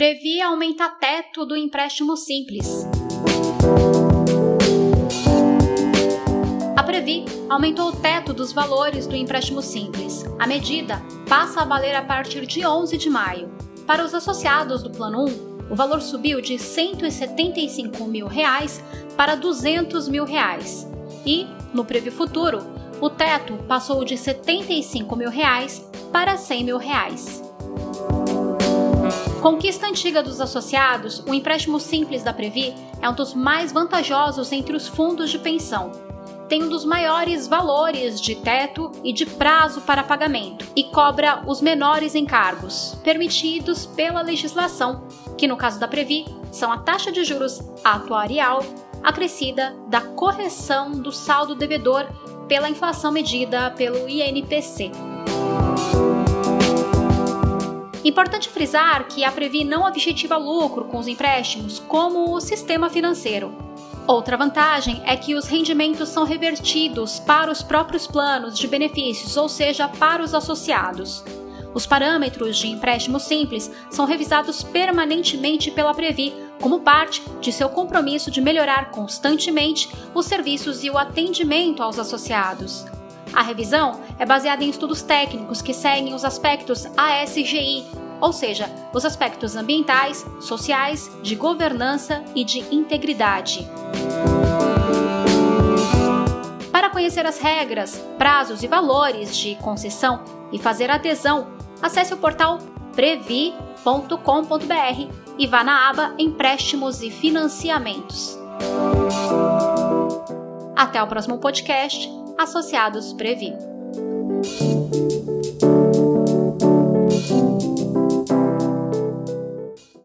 Previ aumenta teto do empréstimo simples. A Previ aumentou o teto dos valores do empréstimo simples. A medida passa a valer a partir de 11 de maio. Para os associados do Plano 1, o valor subiu de 175 mil reais para 200 mil reais. E, no Previ Futuro, o teto passou de 75 mil reais para 100 mil reais. Conquista antiga dos associados, o empréstimo simples da Previ é um dos mais vantajosos entre os fundos de pensão. Tem um dos maiores valores de teto e de prazo para pagamento e cobra os menores encargos permitidos pela legislação, que no caso da Previ são a taxa de juros atuarial acrescida da correção do saldo devedor pela inflação medida pelo INPC. Importante frisar que a Previ não objetiva lucro com os empréstimos, como o sistema financeiro. Outra vantagem é que os rendimentos são revertidos para os próprios planos de benefícios, ou seja, para os associados. Os parâmetros de empréstimo simples são revisados permanentemente pela Previ, como parte de seu compromisso de melhorar constantemente os serviços e o atendimento aos associados. A revisão é baseada em estudos técnicos que seguem os aspectos ASGI, ou seja, os aspectos ambientais, sociais, de governança e de integridade. Para conhecer as regras, prazos e valores de concessão e fazer adesão, acesse o portal previ.com.br e vá na aba Empréstimos e Financiamentos. Até o próximo podcast associados Previ.